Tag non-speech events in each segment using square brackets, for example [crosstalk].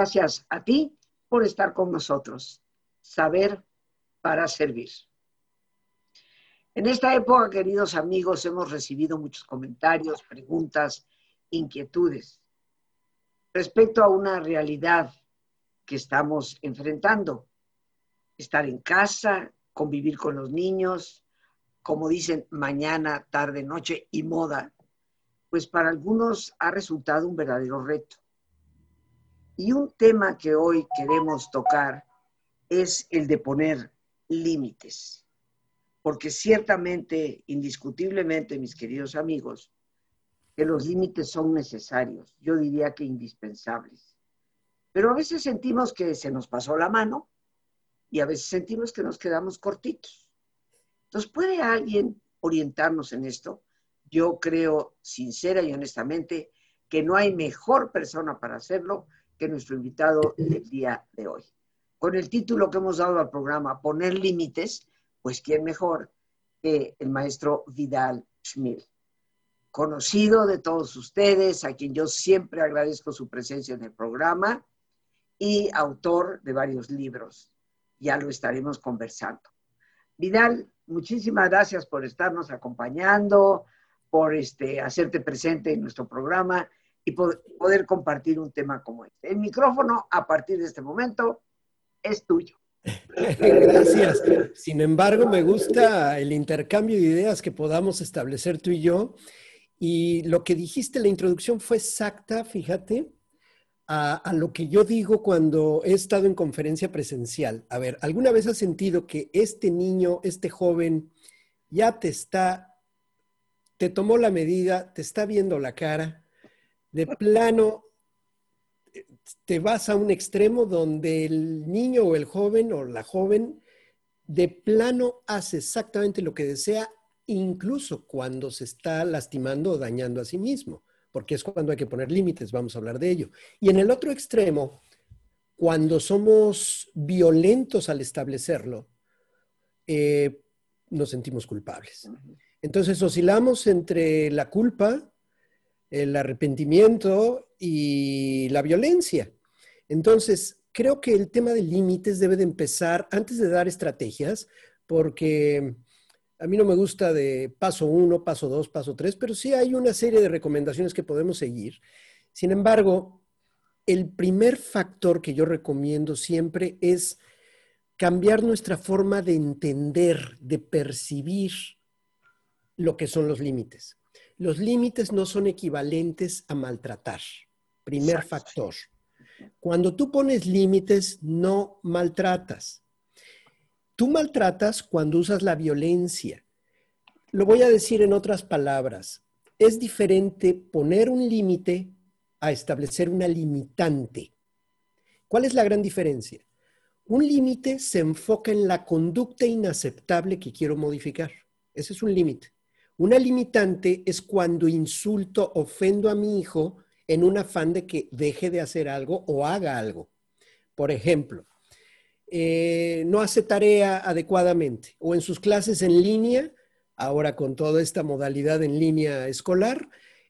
Gracias a ti por estar con nosotros. Saber para servir. En esta época, queridos amigos, hemos recibido muchos comentarios, preguntas, inquietudes respecto a una realidad que estamos enfrentando. Estar en casa, convivir con los niños, como dicen, mañana, tarde, noche y moda, pues para algunos ha resultado un verdadero reto. Y un tema que hoy queremos tocar es el de poner límites. Porque ciertamente, indiscutiblemente, mis queridos amigos, que los límites son necesarios, yo diría que indispensables. Pero a veces sentimos que se nos pasó la mano y a veces sentimos que nos quedamos cortitos. Entonces, ¿puede alguien orientarnos en esto? Yo creo sincera y honestamente que no hay mejor persona para hacerlo que nuestro invitado del día de hoy. Con el título que hemos dado al programa, Poner Límites, pues quién mejor que el maestro Vidal Schmil, conocido de todos ustedes, a quien yo siempre agradezco su presencia en el programa y autor de varios libros. Ya lo estaremos conversando. Vidal, muchísimas gracias por estarnos acompañando, por este, hacerte presente en nuestro programa y poder compartir un tema como este. El micrófono a partir de este momento es tuyo. Gracias. Sin embargo, me gusta el intercambio de ideas que podamos establecer tú y yo. Y lo que dijiste la introducción fue exacta, fíjate, a, a, lo que yo digo cuando he estado en conferencia presencial. A ver, ¿alguna vez has sentido que este niño, este joven, ya te está, te tomó la medida, te está viendo la cara, de plano te vas a un extremo donde el niño o el joven o la joven de plano hace exactamente lo que desea, incluso cuando se está lastimando o dañando a sí mismo, porque es cuando hay que poner límites, vamos a hablar de ello. Y en el otro extremo, cuando somos violentos al establecerlo, eh, nos sentimos culpables. Entonces oscilamos entre la culpa, el arrepentimiento y la violencia. Entonces, creo que el tema de límites debe de empezar antes de dar estrategias, porque a mí no me gusta de paso uno, paso dos, paso tres, pero sí hay una serie de recomendaciones que podemos seguir. Sin embargo, el primer factor que yo recomiendo siempre es cambiar nuestra forma de entender, de percibir lo que son los límites. Los límites no son equivalentes a maltratar. Primer factor. Cuando tú pones límites, no maltratas. Tú maltratas cuando usas la violencia. Lo voy a decir en otras palabras. Es diferente poner un límite a establecer una limitante. ¿Cuál es la gran diferencia? Un límite se enfoca en la conducta inaceptable que quiero modificar. Ese es un límite. Una limitante es cuando insulto, ofendo a mi hijo en un afán de que deje de hacer algo o haga algo. Por ejemplo, eh, no hace tarea adecuadamente o en sus clases en línea, ahora con toda esta modalidad en línea escolar,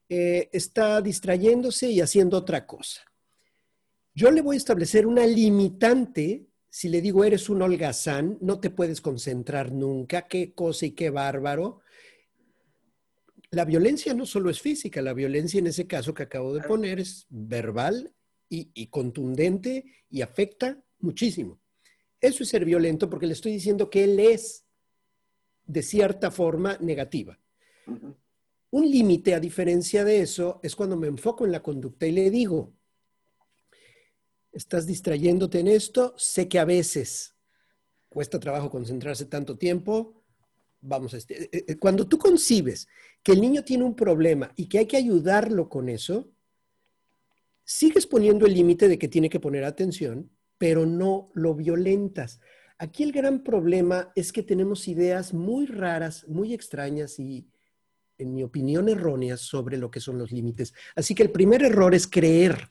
eh, está distrayéndose y haciendo otra cosa. Yo le voy a establecer una limitante. Si le digo, eres un holgazán, no te puedes concentrar nunca, qué cosa y qué bárbaro la violencia no solo es física, la violencia en ese caso que acabo de poner es verbal y, contundente y afecta muchísimo. Eso es ser violento porque le estoy diciendo que él es de cierta forma negativa. Un límite, a diferencia de eso, es cuando me enfoco en la conducta y le digo, estás distrayéndote en esto, sé que a veces cuesta trabajo concentrarse tanto tiempo, vamos a... Este, eh, eh, cuando tú concibes que el niño tiene un problema y que hay que ayudarlo con eso, sigues poniendo el límite de que tiene que poner atención, pero no lo violentas. Aquí el gran problema es que tenemos ideas muy raras, muy extrañas y, en mi opinión, erróneas sobre lo que son los límites. Así que el primer error es creer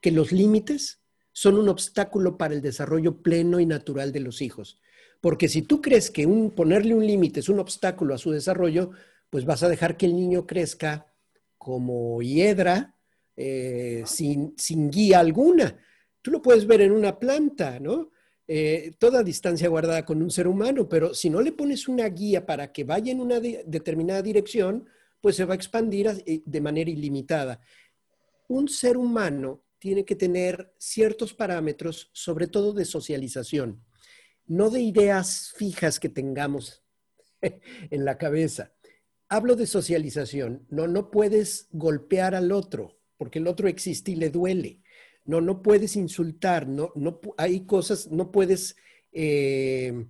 que los límites son un obstáculo para el desarrollo pleno y natural de los hijos. Porque si tú crees que un, ponerle un límite es un obstáculo a su desarrollo, pues vas a dejar que el niño crezca como hiedra, eh, sin, sin guía alguna. Tú lo puedes ver en una planta, ¿no? Eh, toda distancia guardada con un ser humano, pero si no le pones una guía para que vaya en una determinada dirección, pues se va a expandir eh, de manera ilimitada. Un ser humano tiene que tener ciertos parámetros, sobre todo de socialización, no de ideas fijas que tengamos [laughs] en la cabeza. Hablo de socialización. No, no puedes golpear al otro, porque el otro existe y le duele. No, no puedes insultar, no, no, hay cosas, no puedes eh,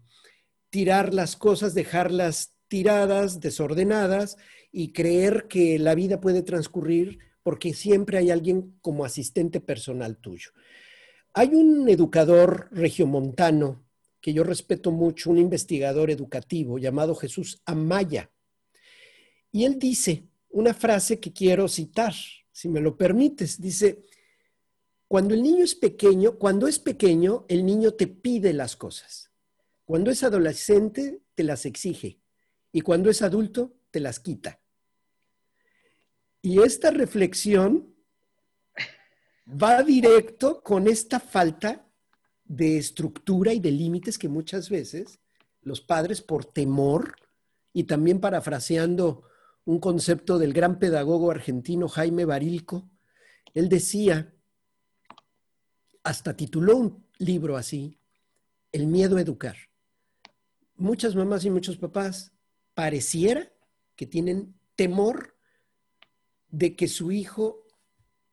tirar las cosas, dejarlas tiradas, desordenadas y creer que la vida puede transcurrir porque siempre hay alguien como asistente personal tuyo. Hay un educador regiomontano que yo respeto mucho, un investigador educativo llamado Jesús Amaya. Y él dice una frase que quiero citar, si me lo permites. Dice, cuando el niño es pequeño, cuando es pequeño, el niño te pide las cosas. Cuando es adolescente, te las exige. Y cuando es adulto, te las quita. Y esta reflexión va directo con esta falta de estructura y de límites que muchas veces los padres por temor y también parafraseando un concepto del gran pedagogo argentino Jaime Barilco, él decía, hasta tituló un libro así, El miedo a educar. Muchas mamás y muchos papás pareciera que tienen temor de que su hijo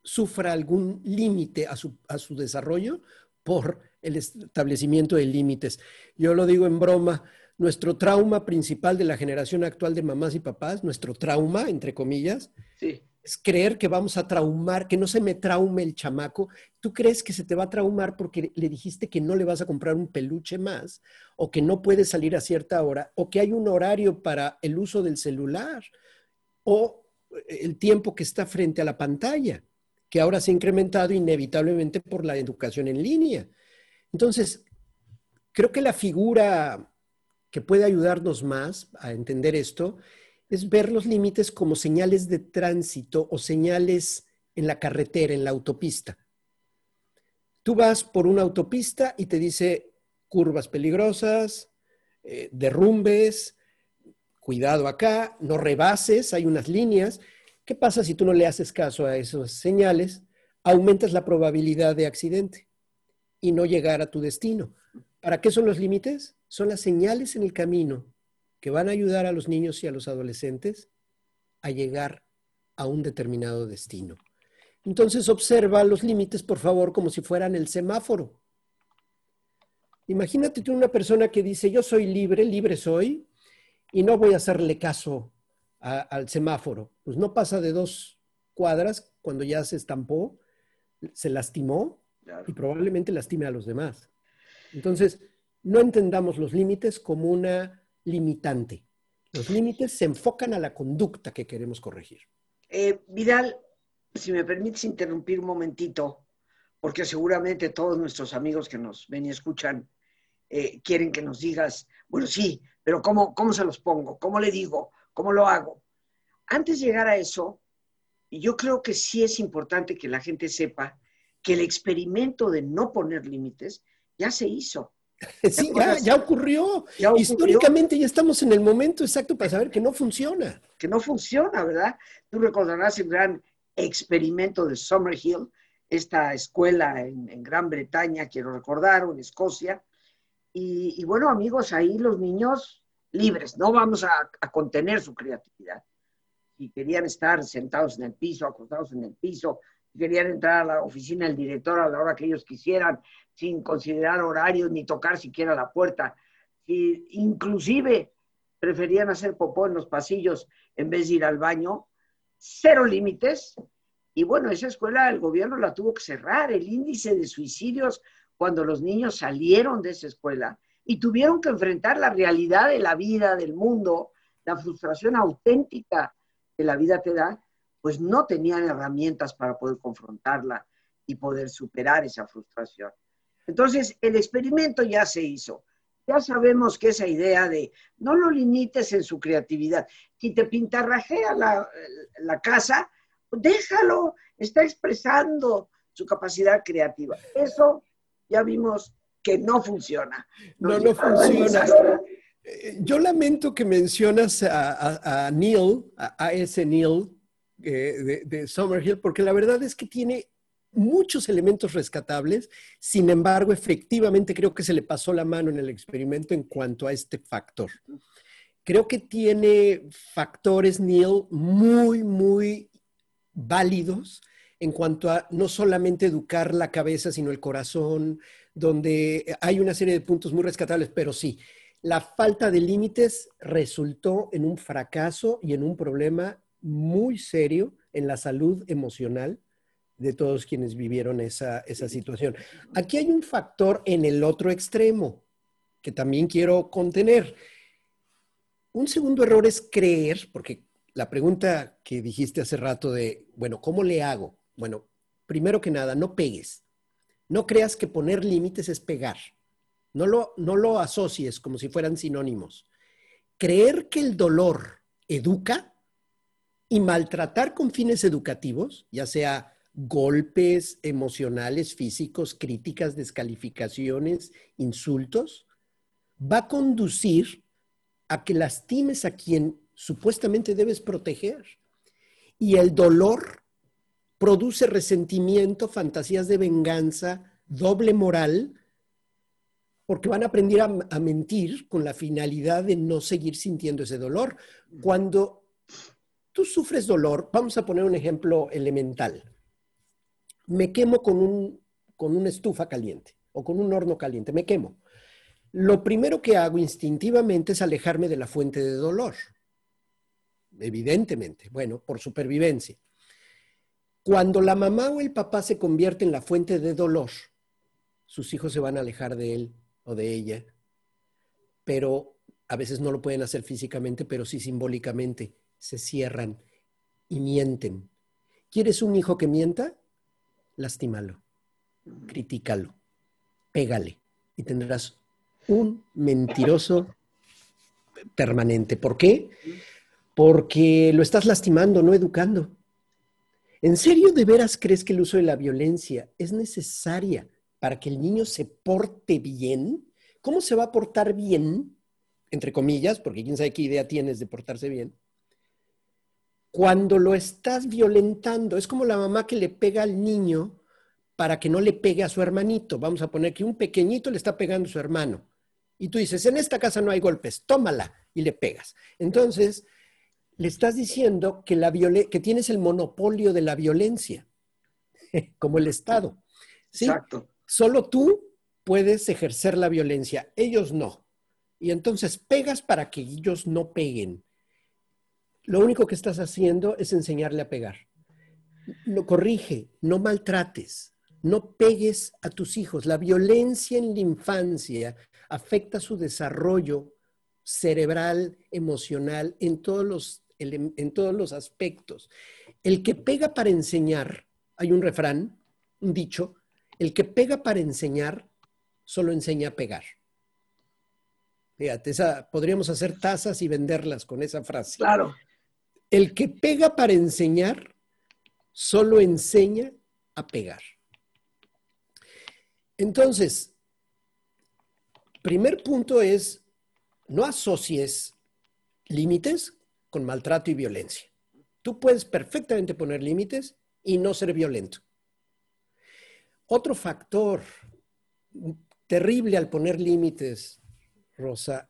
sufra algún límite a su, a su desarrollo por el establecimiento de límites. Yo lo digo en broma, nuestro trauma principal de la generación actual de mamás y papás, nuestro trauma, entre comillas, sí es creer que vamos a traumar, que no se me traume el chamaco. Tú crees que se te va a traumar porque le dijiste que no le vas a comprar un peluche más, o que no puedes salir a cierta hora, o que hay un horario para el uso del celular, o el tiempo que está frente a la pantalla, que ahora se ha incrementado inevitablemente por la educación en línea. Entonces, creo que la figura que puede ayudarnos más a entender esto es ver los límites como señales de tránsito o señales en la carretera, en la autopista. Tú vas por una autopista y te dice curvas peligrosas, eh, derrumbes, cuidado acá, no rebases, hay unas líneas. ¿Qué pasa si tú no le haces caso a esas señales? Aumentas la probabilidad de accidente y no llegar a tu destino. ¿Para qué son los límites? Son las señales en el camino que van a ayudar a los niños y a los adolescentes a llegar a un determinado destino. Entonces observa los límites, por favor, como si fueran el semáforo. Imagínate tú una persona que dice, yo soy libre, libre soy, y no voy a hacerle caso al semáforo. Pues no pasa de dos cuadras cuando ya se estampó, se lastimó y probablemente lastime a los demás. Entonces, no entendamos los límites como una limitante. Los límites se enfocan a la conducta que queremos corregir. Eh, Vidal, si me permites interrumpir un momentito, porque seguramente todos nuestros amigos que nos ven y escuchan eh, quieren que nos digas, bueno, sí, pero ¿cómo, ¿cómo se los pongo? ¿Cómo le digo? ¿Cómo lo hago? Antes de llegar a eso, yo creo que sí es importante que la gente sepa que el experimento de no poner límites ya se hizo. [laughs] Sí, ya, ocurrió. Históricamente ya estamos en el momento exacto para saber que no funciona. Que no funciona, ¿verdad? Tú recordarás el gran experimento de Summerhill, esta escuela en, Gran Bretaña, quiero recordar, o en Escocia. Y, bueno, amigos, ahí los niños libres, no vamos a, a contener su creatividad. Si querían estar sentados en el piso, acostados en el piso, querían entrar a la oficina del director a la hora que ellos quisieran, sin considerar horarios ni tocar siquiera la puerta. Y inclusive preferían hacer popó en los pasillos en vez de ir al baño. Cero límites. Y bueno, esa escuela el gobierno la tuvo que cerrar. El índice de suicidios cuando los niños salieron de esa escuela y tuvieron que enfrentar la realidad de la vida, del mundo, la frustración auténtica que la vida te da, pues no tenían herramientas para poder confrontarla y poder superar esa frustración. Entonces, el experimento ya se hizo. Ya sabemos que esa idea de no lo limites en su creatividad. Si te pintarrajea la, la casa, déjalo, está expresando su capacidad creativa. Eso ya vimos que no funciona. No, no, funciona. Eh, yo lamento que mencionas a, Neil, a, ese Neil eh, de, de Summerhill, porque la verdad es que tiene muchos elementos rescatables, sin embargo, efectivamente creo que se le pasó la mano en el experimento en cuanto a este factor. Creo que tiene factores, Neil, muy, muy válidos en cuanto a no solamente educar la cabeza, sino el corazón, donde hay una serie de puntos muy rescatables, pero sí, la falta de límites resultó en un fracaso y en un problema muy serio en la salud emocional de todos quienes vivieron esa, esa situación. Aquí hay un factor en el otro extremo que también quiero contener. Un segundo error es creer, porque la pregunta que dijiste hace rato de, bueno, ¿cómo le hago? Bueno, primero que nada, no pegues. No creas que poner límites es pegar. No lo, no lo asocies como si fueran sinónimos. Creer que el dolor educa y maltratar con fines educativos, ya sea golpes emocionales, físicos, críticas, descalificaciones, insultos, va a conducir a que lastimes a quien supuestamente debes proteger. Y el dolor produce resentimiento, fantasías de venganza, doble moral, porque van a aprender a, a, mentir con la finalidad de no seguir sintiendo ese dolor. Cuando tú sufres dolor, vamos a poner un ejemplo elemental me quemo con, un, con una estufa caliente o con un horno caliente, me quemo. Lo primero que hago instintivamente es alejarme de la fuente de dolor. Evidentemente, bueno, por supervivencia. Cuando la mamá o el papá se convierte en la fuente de dolor, sus hijos se van a alejar de él o de ella, pero a veces no lo pueden hacer físicamente, pero sí simbólicamente, se cierran y mienten. ¿Quieres un hijo que mienta? lastímalo, critícalo, pégale y tendrás un mentiroso permanente. ¿Por qué? Porque lo estás lastimando, no educando. ¿En serio de veras crees que el uso de la violencia es necesaria para que el niño se porte bien? ¿Cómo se va a portar bien? Entre comillas, porque quién sabe qué idea tienes de portarse bien cuando lo estás violentando, es como la mamá que le pega al niño para que no le pegue a su hermanito. Vamos a poner que un pequeñito le está pegando a su hermano. Y tú dices, en esta casa no hay golpes, tómala y le pegas. Entonces, le estás diciendo que, la que tienes el monopolio de la violencia, [laughs] como el Estado. ¿sí? Exacto. Solo tú puedes ejercer la violencia, ellos no. Y entonces pegas para que ellos no peguen lo único que estás haciendo es enseñarle a pegar. No corrige, no maltrates, no pegues a tus hijos. La violencia en la infancia afecta su desarrollo cerebral, emocional, en todos los, en todos los aspectos. El que pega para enseñar, hay un refrán, un dicho, el que pega para enseñar solo enseña a pegar. Fíjate, podríamos hacer tazas y venderlas con esa frase. Claro. El que pega para enseñar, solo enseña a pegar. Entonces, primer punto es, no asocies límites con maltrato y violencia. Tú puedes perfectamente poner límites y no ser violento. Otro factor terrible al poner límites, Rosa,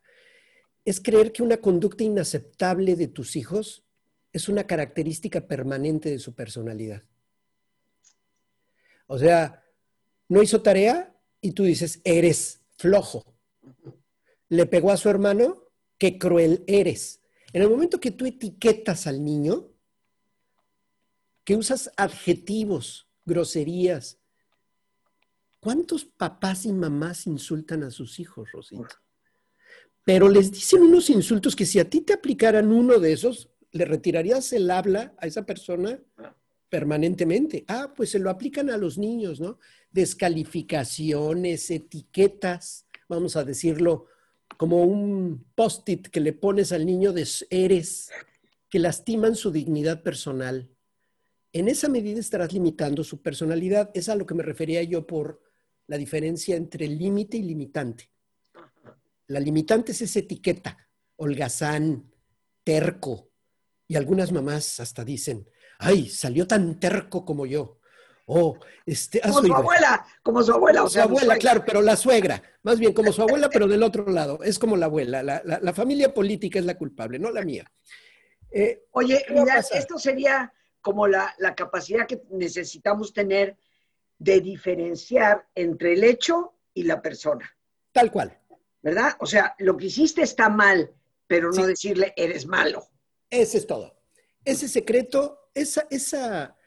es creer que una conducta inaceptable de tus hijos es una característica permanente de su personalidad. O sea, no hizo tarea y tú dices, eres flojo. Le pegó a su hermano, qué cruel eres. En el momento que tú etiquetas al niño, que usas adjetivos, groserías, ¿cuántos papás y mamás insultan a sus hijos, Rosita? Pero les dicen unos insultos que si a ti te aplicaran uno de esos, ¿le retirarías el habla a esa persona permanentemente? Ah, pues se lo aplican a los niños, ¿no? Descalificaciones, etiquetas, vamos a decirlo, como un post-it que le pones al niño de eres, que lastiman su dignidad personal. en esa medida estarás limitando su personalidad. Es a lo que me refería yo por la diferencia entre límite y limitante. La limitante es esa etiqueta, holgazán, terco, y algunas mamás hasta dicen, ay, salió tan terco como yo. Oh, este, como su abuela, como su abuela. o su abuela, claro, pero la suegra. Más bien como su abuela, pero del otro lado. Es como la abuela. La, familia política es la culpable, no la mía. Eh, Oye, mira, esto sería como la, la capacidad que necesitamos tener de diferenciar entre el hecho y la persona. Tal cual. ¿Verdad? O sea, lo que hiciste está mal, pero no decirle eres malo. Ese es todo. Ese secreto, esa, esa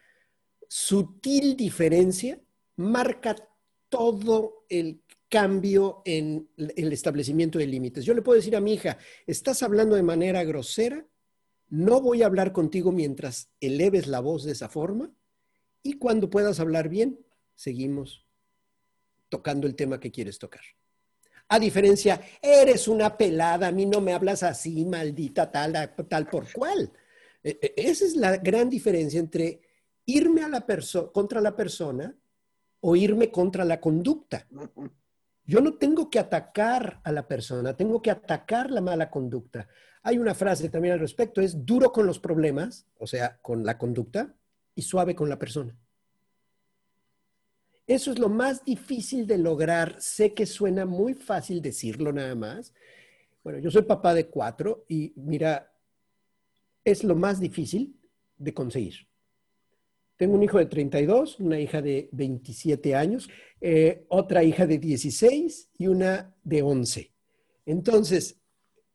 sutil diferencia marca todo el cambio en el establecimiento de límites. Yo le puedo decir a mi hija, estás hablando de manera grosera, no voy a hablar contigo mientras eleves la voz de esa forma y cuando puedas hablar bien, seguimos tocando el tema que quieres tocar. A diferencia, eres una pelada, a mí no me hablas así, maldita tal, tal por cual. E, e, esa es la gran diferencia entre irme a la contra la persona o irme contra la conducta. Yo no tengo que atacar a la persona, tengo que atacar la mala conducta. Hay una frase también al respecto, es duro con los problemas, o sea, con la conducta, y suave con la persona. Eso es lo más difícil de lograr. Sé que suena muy fácil decirlo nada más. Bueno, yo soy papá de cuatro y mira, es lo más difícil de conseguir. Tengo un hijo de 32, una hija de 27 años, eh, otra hija de 16 y una de 11. Entonces,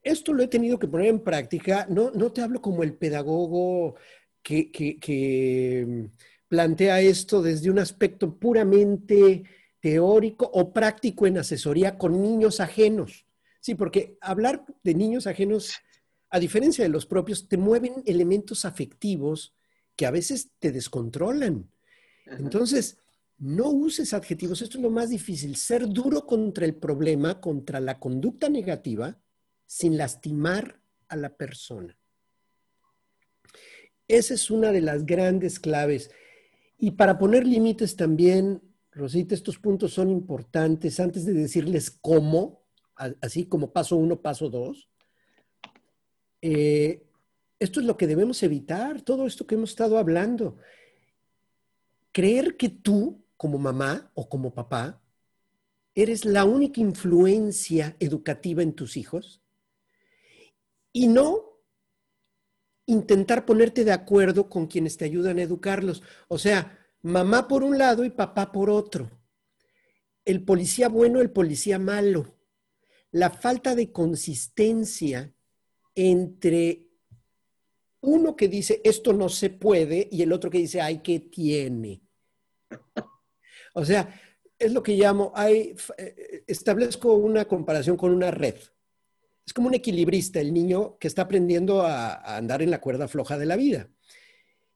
esto lo he tenido que poner en práctica. No, no te hablo como el pedagogo que, que plantea esto desde un aspecto puramente teórico o práctico en asesoría con niños ajenos. Sí, porque hablar de niños ajenos, a diferencia de los propios, te mueven elementos afectivos que a veces te descontrolan. Entonces, no uses adjetivos, esto es lo más difícil, ser duro contra el problema, contra la conducta negativa, sin lastimar a la persona. Esa es una de las grandes claves. Y para poner límites también, Rosita, estos puntos son importantes antes de decirles cómo, así como paso uno, paso dos. Eh, esto es lo que debemos evitar, todo esto que hemos estado hablando. Creer que tú, como mamá o como papá, eres la única influencia educativa en tus hijos y no intentar ponerte de acuerdo con quienes te ayudan a educarlos. O sea, mamá por un lado y papá por otro. El policía bueno, el policía malo. La falta de consistencia entre uno que dice esto no se puede y el otro que dice ay, que tiene. O sea, es lo que llamo, hay, eh, establezco una comparación con una red es como un equilibrista, el niño que está aprendiendo a, andar en la cuerda floja de la vida.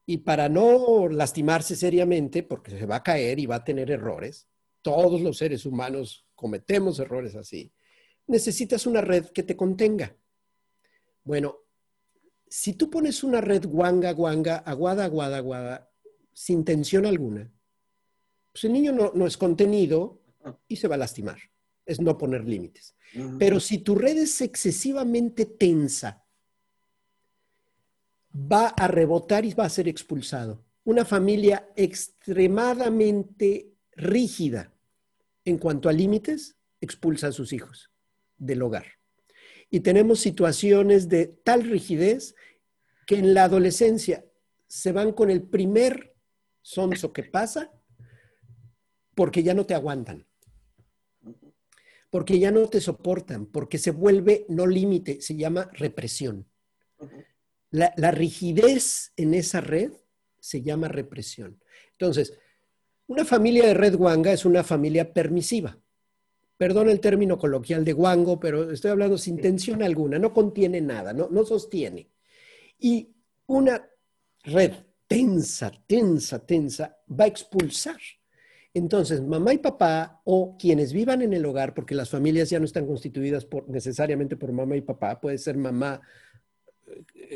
Y para no lastimarse seriamente, porque se va a caer y va a tener errores, todos los seres humanos cometemos errores así, necesitas una red que te contenga. Bueno, si tú pones una red guanga, guanga, aguada, aguada, aguada, sin tensión alguna, pues el niño no es contenido y se va a lastimar. Es no poner límites. Pero si tu red es excesivamente tensa, va a rebotar y va a ser expulsado. Una familia extremadamente rígida en cuanto a límites expulsa a sus hijos del hogar. Y tenemos situaciones de tal rigidez que en la adolescencia se van con el primer sonso que pasa porque ya no te aguantan porque ya no te soportan, porque se vuelve no límite, se llama represión. La, rigidez en esa red se llama represión. Entonces, una familia de red guanga es una familia permisiva. Perdón el término coloquial de guango, pero estoy hablando sin tensión alguna, no contiene nada, no, no sostiene. Y una red tensa, tensa, tensa va a expulsar entonces, mamá y papá o quienes vivan en el hogar, porque las familias ya no están constituidas por, necesariamente por mamá y papá, puede ser mamá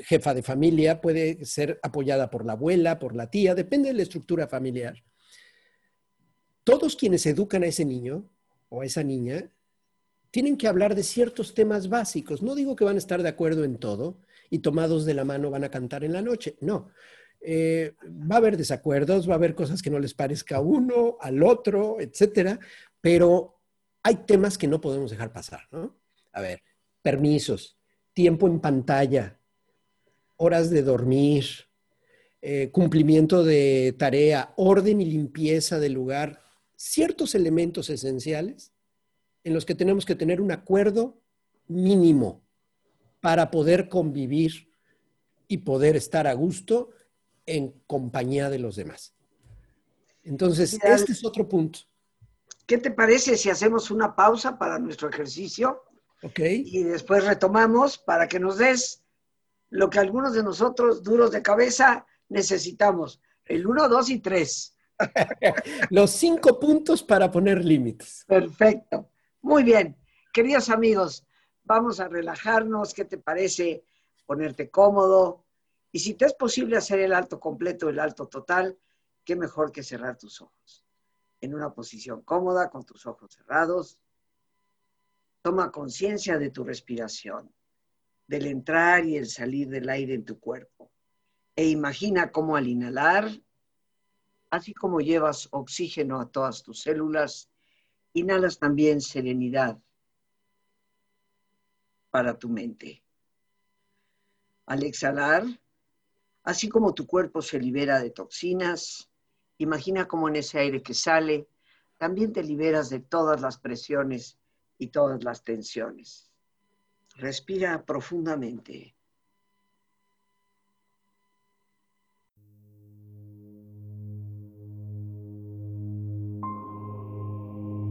jefa de familia, puede ser apoyada por la abuela, por la tía, depende de la estructura familiar. Todos quienes educan a ese niño o a esa niña tienen que hablar de ciertos temas básicos. No digo que van a estar de acuerdo en todo y tomados de la mano van a cantar en la noche, no. Eh, va a haber desacuerdos, va a haber cosas que no les parezca a uno, al otro, etcétera, pero hay temas que no podemos dejar pasar, ¿no? A ver, permisos, tiempo en pantalla, horas de dormir, eh, cumplimiento de tarea, orden y limpieza del lugar, ciertos elementos esenciales en los que tenemos que tener un acuerdo mínimo para poder convivir y poder estar a gusto en compañía de los demás. Entonces, este es otro punto. ¿Qué te parece si hacemos una pausa para nuestro ejercicio? Ok. Y después retomamos para que nos des lo que algunos de nosotros, duros de cabeza, necesitamos. El 1, 2 y 3. [laughs] Los cinco puntos para poner límites. Perfecto. Muy bien. Queridos amigos, vamos a relajarnos. ¿Qué te parece ponerte cómodo? Y si te es posible hacer el alto completo, el alto total, qué mejor que cerrar tus ojos. En una posición cómoda, con tus ojos cerrados, toma conciencia de tu respiración, del entrar y el salir del aire en tu cuerpo. E imagina cómo al inhalar, así como llevas oxígeno a todas tus células, inhalas también serenidad para tu mente. Al exhalar, Así como tu cuerpo se libera de toxinas, imagina cómo en ese aire que sale, también te liberas de todas las presiones y todas las tensiones. Respira profundamente.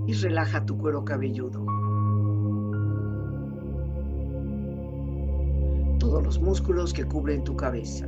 Y relaja tu cuero cabelludo. Todos los músculos que cubren tu cabeza.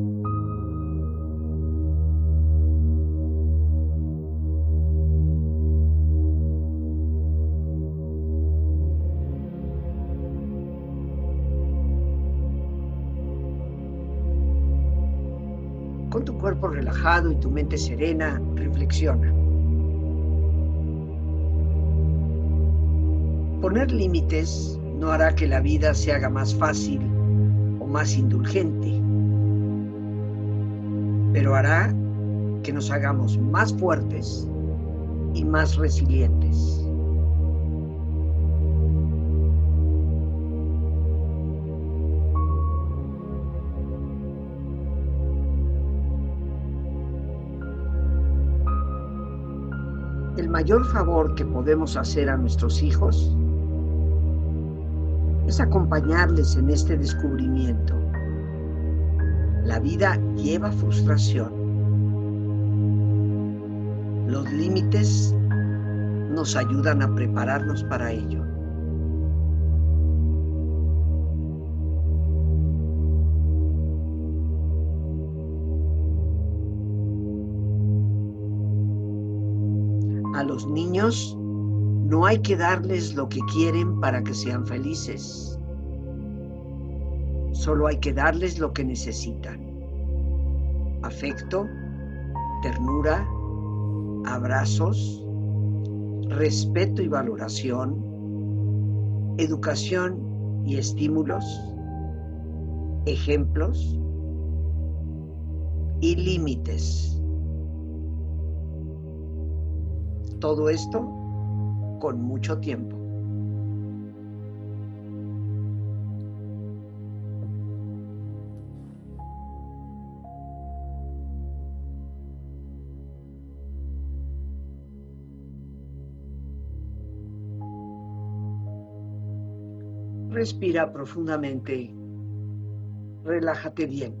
Relajado y tu mente serena, reflexiona. Poner límites no hará que la vida se haga más fácil o más indulgente, pero hará que nos hagamos más fuertes y más resilientes. Mayor favor que podemos hacer a nuestros hijos es acompañarles en este descubrimiento. La vida lleva frustración. Los límites nos ayudan a prepararnos para ello. Los niños no hay que darles lo que quieren para que sean felices. Solo hay que darles lo que necesitan. Afecto, ternura, abrazos, respeto y valoración, educación y estímulos, ejemplos y límites. Todo esto con mucho tiempo. Respira profundamente. Relájate bien.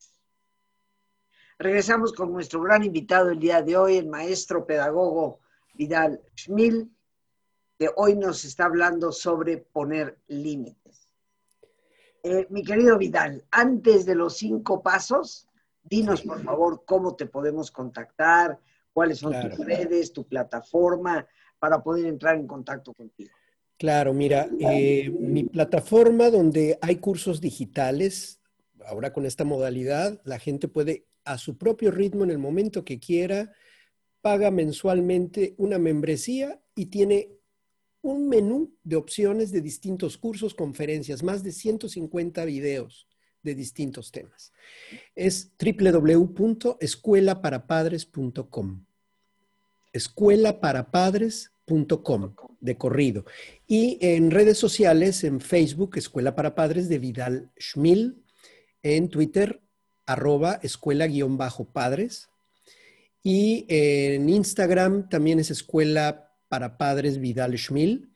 Regresamos con nuestro gran invitado el día de hoy, el maestro pedagogo Vidal Schmil, que hoy nos está hablando sobre poner límites. Eh, mi querido Vidal, antes de los cinco pasos, dinos por favor cómo te podemos contactar, cuáles son tus redes, tu plataforma, para poder entrar en contacto contigo. Claro, mira, eh, mi plataforma donde hay cursos digitales, ahora con esta modalidad, la gente puede a su propio ritmo en el momento que quiera paga mensualmente una membresía y tiene un menú de opciones de distintos cursos, conferencias, más de 150 videos de distintos temas. Es www.escuelaparapadres.com. Escuelaparapadres.com de corrido. Y en redes sociales, en Facebook, Escuela para Padres de Vidal Schmil, en Twitter, arroba escuela-padres. Y en Instagram también es Escuela para Padres Vidal Schmil.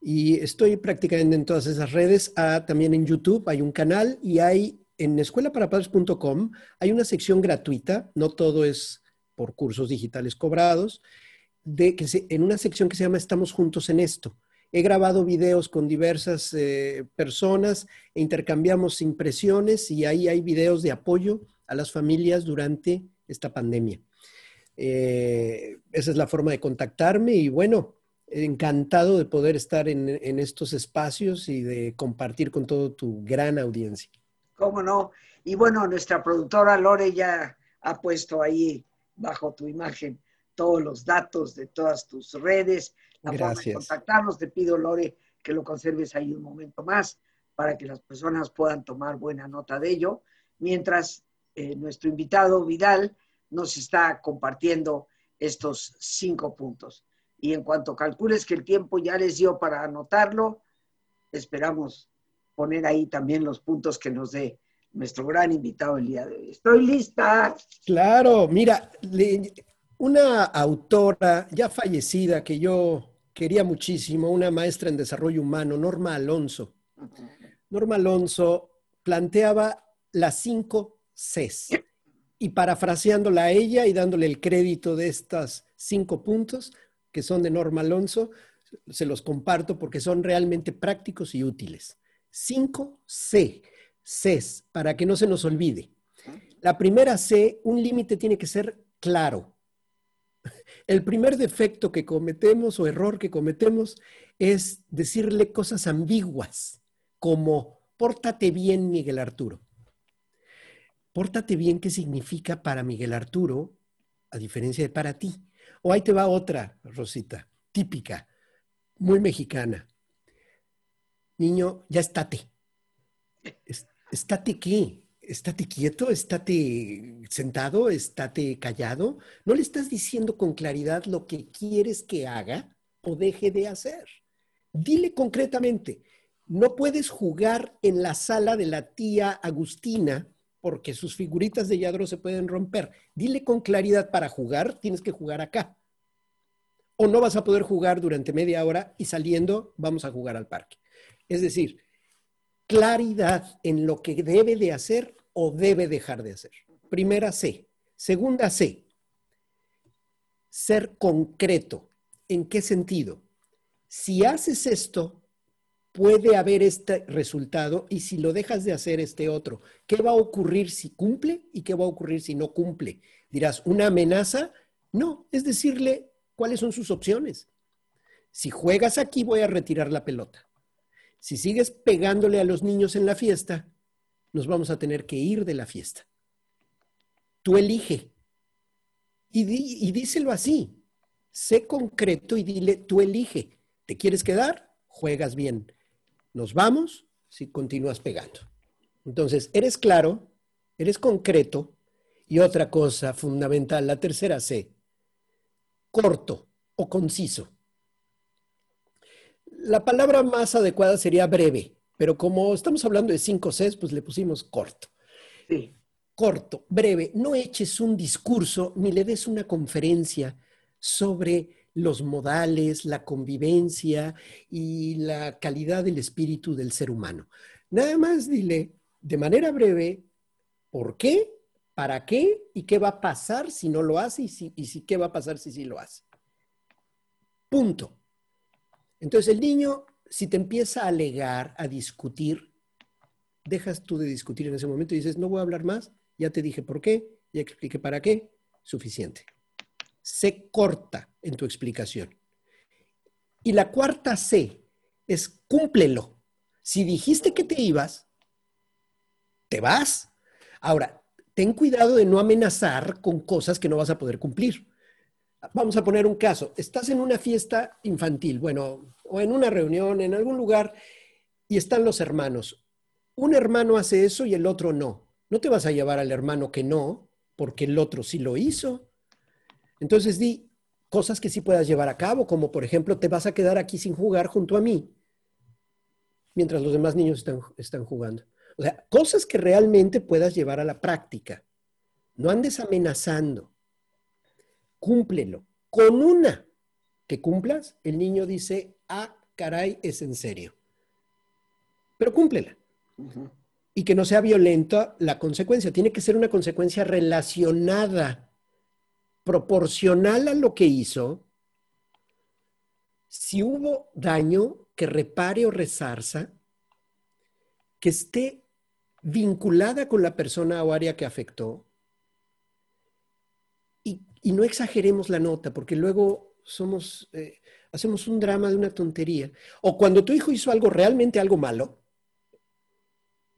Y estoy prácticamente en todas esas redes. Ah, también en YouTube hay un canal y hay en escuelaparapadres.com hay una sección gratuita, no todo es por cursos digitales cobrados, de que en una sección que se llama Estamos juntos en esto. He grabado videos con diversas eh, personas e intercambiamos impresiones y ahí hay videos de apoyo a las familias durante esta pandemia. Eh, esa es la forma de contactarme y bueno, encantado de poder estar en, estos espacios y de compartir con todo tu gran audiencia. ¿Cómo no? Y bueno, nuestra productora Lore ya ha puesto ahí bajo tu imagen todos los datos de todas tus redes, la Gracias. forma de contactarnos. Te pido, Lore, que lo conserves ahí un momento más para que las personas puedan tomar buena nota de ello, mientras eh, nuestro invitado Vidal nos está compartiendo estos cinco puntos. Y en cuanto calcules que el tiempo ya les dio para anotarlo, esperamos poner ahí también los puntos que nos dé nuestro gran invitado el día de hoy. Estoy lista. Claro, mira, una autora ya fallecida que yo quería muchísimo, una maestra en desarrollo humano, Norma Alonso. Norma Alonso planteaba las cinco Cs y parafraseándola a ella y dándole el crédito de estas cinco puntos que son de Norma Alonso, se los comparto porque son realmente prácticos y útiles. Cinco C, Cs, para que no se nos olvide. La primera C, un límite tiene que ser claro. El primer defecto que cometemos o error que cometemos es decirle cosas ambiguas, como pórtate bien, Miguel Arturo. Pórtate bien, ¿qué significa para Miguel Arturo, a diferencia de para ti? O ahí te va otra, Rosita, típica, muy mexicana. Niño, ya estate. ¿Estate qué? ¿Estate quieto? ¿Estate sentado? ¿Estate callado? ¿No le estás diciendo con claridad lo que quieres que haga o deje de hacer? Dile concretamente, no puedes jugar en la sala de la tía Agustina porque sus figuritas de Yadro se pueden romper. Dile con claridad, para jugar tienes que jugar acá. O no vas a poder jugar durante media hora y saliendo vamos a jugar al parque. Es decir, claridad en lo que debe de hacer o debe dejar de hacer. Primera C. Segunda C. Ser concreto. ¿En qué sentido? Si haces esto, puede haber este resultado y si lo dejas de hacer este otro, ¿qué va a ocurrir si cumple y qué va a ocurrir si no cumple? Dirás, ¿una amenaza? No, es decirle cuáles son sus opciones. Si juegas aquí voy a retirar la pelota. Si sigues pegándole a los niños en la fiesta, nos vamos a tener que ir de la fiesta. Tú elige. Y, y díselo así. Sé concreto y dile, tú elige. ¿Te quieres quedar? Juegas bien nos vamos si continúas pegando. Entonces, eres claro, eres concreto y otra cosa fundamental, la tercera C, corto o conciso. La palabra más adecuada sería breve, pero como estamos hablando de cinco Cs, pues le pusimos corto. Sí. Corto, breve. No eches un discurso ni le des una conferencia sobre los modales, la convivencia y la calidad del espíritu del ser humano. Nada más dile de manera breve por qué, para qué y qué va a pasar si no lo hace y, si, y qué va a pasar si sí lo hace. Punto. Entonces el niño, si te empieza a alegar, a discutir, dejas tú de discutir en ese momento y dices, no voy a hablar más, ya te dije por qué, ya expliqué para qué, suficiente sé corta en tu explicación. Y la cuarta C es cúmplelo. Si dijiste que te ibas, te vas. Ahora, ten cuidado de no amenazar con cosas que no vas a poder cumplir. Vamos a poner un caso. Estás en una fiesta infantil, bueno, o en una reunión, en algún lugar, y están los hermanos. Un hermano hace eso y el otro no. No te vas a llevar al hermano que no, porque el otro sí lo hizo. Entonces di cosas que sí puedas llevar a cabo, como por ejemplo, te vas a quedar aquí sin jugar junto a mí, mientras los demás niños están, jugando. O sea, cosas que realmente puedas llevar a la práctica. No andes amenazando. Cúmplelo. Con una que cumplas, el niño dice, ah, caray, es en serio. Pero cúmplela. Y que no sea violenta la consecuencia. Tiene que ser una consecuencia relacionada, proporcional a lo que hizo. Si hubo daño, que repare o resarza, que esté vinculada con la persona o área que afectó. Y, no exageremos la nota, porque luego somos, eh, hacemos un drama de una tontería. O cuando tu hijo hizo algo realmente algo malo,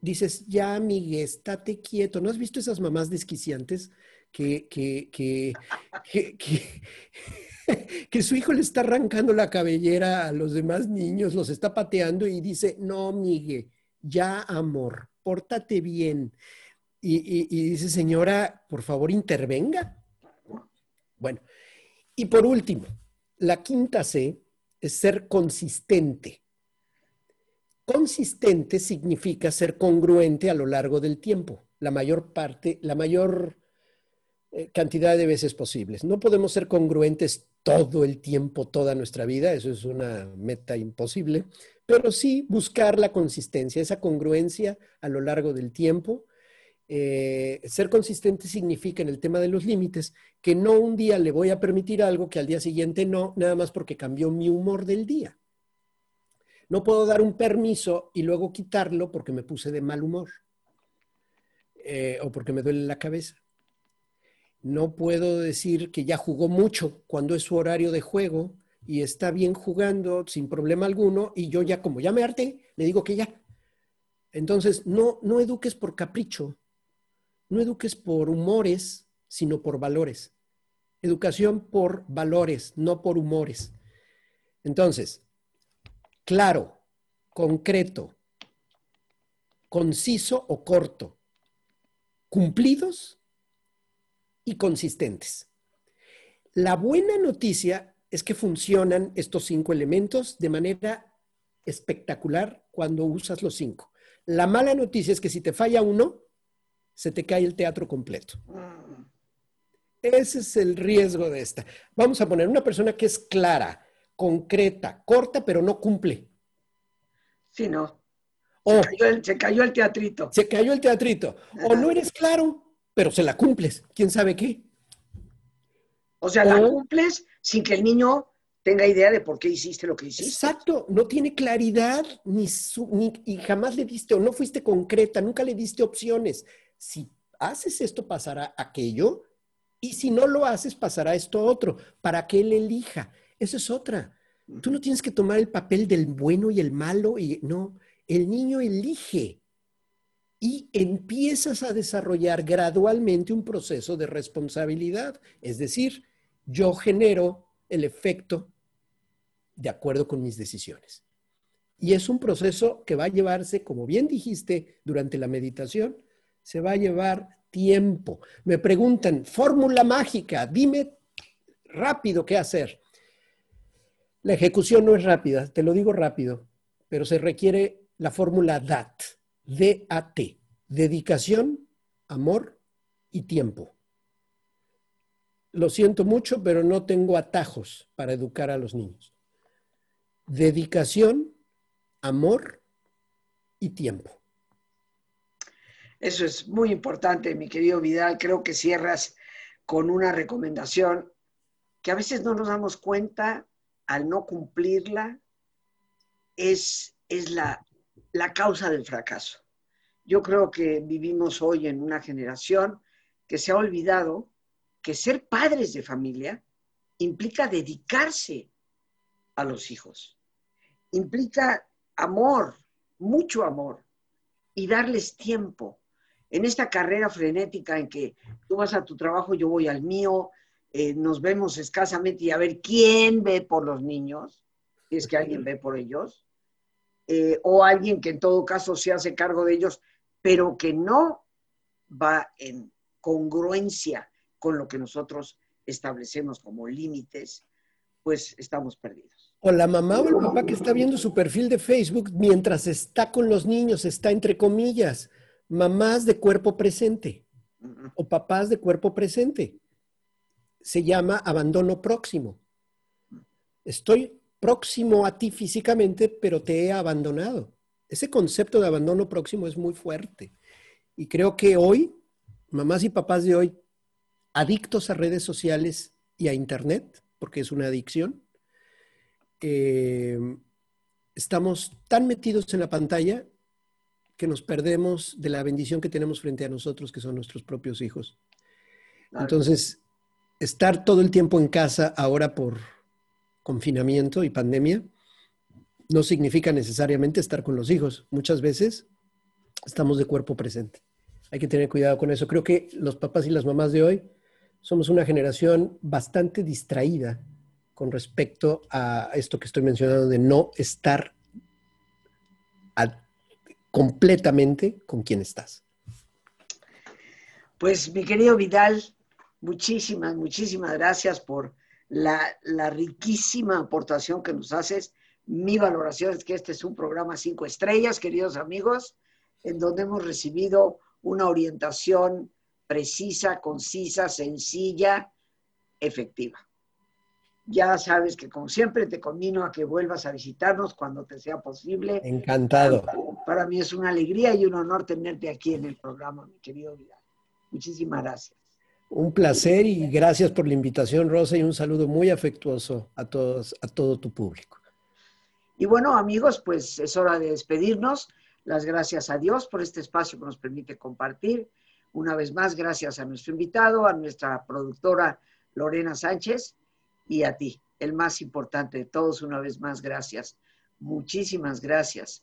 dices, ya, Miguel, estate quieto. ¿No has visto esas mamás desquiciantes que, que, que, que, [laughs] su hijo le está arrancando la cabellera a los demás niños, los está pateando y dice, no, Miguel, ya, amor, pórtate bien. Y, dice, señora, por favor, intervenga. Bueno, y por último, la quinta C es ser consistente. Consistente significa ser congruente a lo largo del tiempo, la mayor parte, la mayor eh, cantidad de veces posibles. No podemos ser congruentes todo el tiempo, toda nuestra vida, eso es una meta imposible, pero sí buscar la consistencia, esa congruencia a lo largo del tiempo. Eh, ser consistente significa en el tema de los límites que no un día le voy a permitir algo que al día siguiente no, nada más porque cambió mi humor del día. No puedo dar un permiso y luego quitarlo porque me puse de mal humor eh, o porque me duele la cabeza. No puedo decir que ya jugó mucho cuando es su horario de juego y está bien jugando sin problema alguno y yo ya como ya me harté, le digo que ya. Entonces, no, no eduques por capricho, no eduques por humores, sino por valores. Educación por valores, no por humores. Entonces, claro, concreto, conciso o corto, cumplidos y consistentes. La buena noticia es que funcionan estos cinco elementos de manera espectacular cuando usas los cinco. La mala noticia es que si te falla uno, se te cae el teatro completo. Ese es el riesgo de esta. Vamos a poner una persona que es clara, concreta, corta, pero no cumple. Sí, no. se, cayó el, se, cayó el, teatrito. Se cayó el teatrito. O no eres claro, pero se la cumples. ¿Quién sabe qué? O sea, la cumples sin que el niño tenga idea de por qué hiciste lo que hiciste. Exacto, no tiene claridad ni, y jamás le diste o no fuiste concreta, nunca le diste opciones. Si haces esto, pasará aquello, y si no lo haces, pasará esto otro, para que él elija. Eso es otra. Tú no tienes que tomar el papel del bueno y el malo, y no, el niño elige y empiezas a desarrollar gradualmente un proceso de responsabilidad, es decir, yo genero el efecto de acuerdo con mis decisiones. Y es un proceso que va a llevarse, como bien dijiste durante la meditación, se va a llevar tiempo. Me preguntan, fórmula mágica, dime rápido qué hacer. La ejecución no es rápida, te lo digo rápido, pero se requiere la fórmula DAT, D-A-T, dedicación, amor y tiempo lo siento mucho, pero no tengo atajos para educar a los niños. Dedicación, amor y tiempo. Eso es muy importante, mi querido Vidal. Creo que cierras con una recomendación que a veces no nos damos cuenta al no cumplirla es, es la, la causa del fracaso. Yo creo que vivimos hoy en una generación que se ha olvidado que ser padres de familia implica dedicarse a los hijos, implica amor, mucho amor, y darles tiempo. En esta carrera frenética en que tú vas a tu trabajo, yo voy al mío, eh, nos vemos escasamente y a ver quién ve por los niños, si es que alguien ve por ellos, eh, o alguien que en todo caso se hace cargo de ellos, pero que no va en congruencia con lo que nosotros establecemos como límites, pues estamos perdidos. O la mamá o el papá que está viendo su perfil de Facebook mientras está con los niños, está entre comillas, mamás de cuerpo presente o papás de cuerpo presente. Se llama abandono próximo. Estoy próximo a ti físicamente, pero te he abandonado. Ese concepto de abandono próximo es muy fuerte. Y creo que hoy, mamás y papás de hoy, adictos a redes sociales y a Internet, porque es una adicción, eh, estamos tan metidos en la pantalla que nos perdemos de la bendición que tenemos frente a nosotros, que son nuestros propios hijos. Entonces, estar todo el tiempo en casa ahora por confinamiento y pandemia no significa necesariamente estar con los hijos. Muchas veces estamos de cuerpo presente. Hay que tener cuidado con eso. Creo que los papás y las mamás de hoy somos una generación bastante distraída con respecto a esto que estoy mencionando de no estar completamente con quien estás. Pues mi querido Vidal, muchísimas, muchísimas gracias por la, la riquísima aportación que nos haces. Mi valoración es que este es un programa cinco estrellas, queridos amigos, en donde hemos recibido una orientación precisa, concisa, sencilla, efectiva. Ya sabes que como siempre te convino a que vuelvas a visitarnos cuando te sea posible. Encantado. Para mí es una alegría y un honor tenerte aquí en el programa, mi querido Vidal. Muchísimas gracias. Un placer y gracias por la invitación, Rosa, y un saludo muy afectuoso a todos, a todo tu público. Y bueno, amigos, pues es hora de despedirnos. Las gracias a Dios por este espacio que nos permite compartir. Una vez más, gracias a nuestro invitado, a nuestra productora Lorena Sánchez y a ti, el más importante de todos, una vez más, gracias. Muchísimas gracias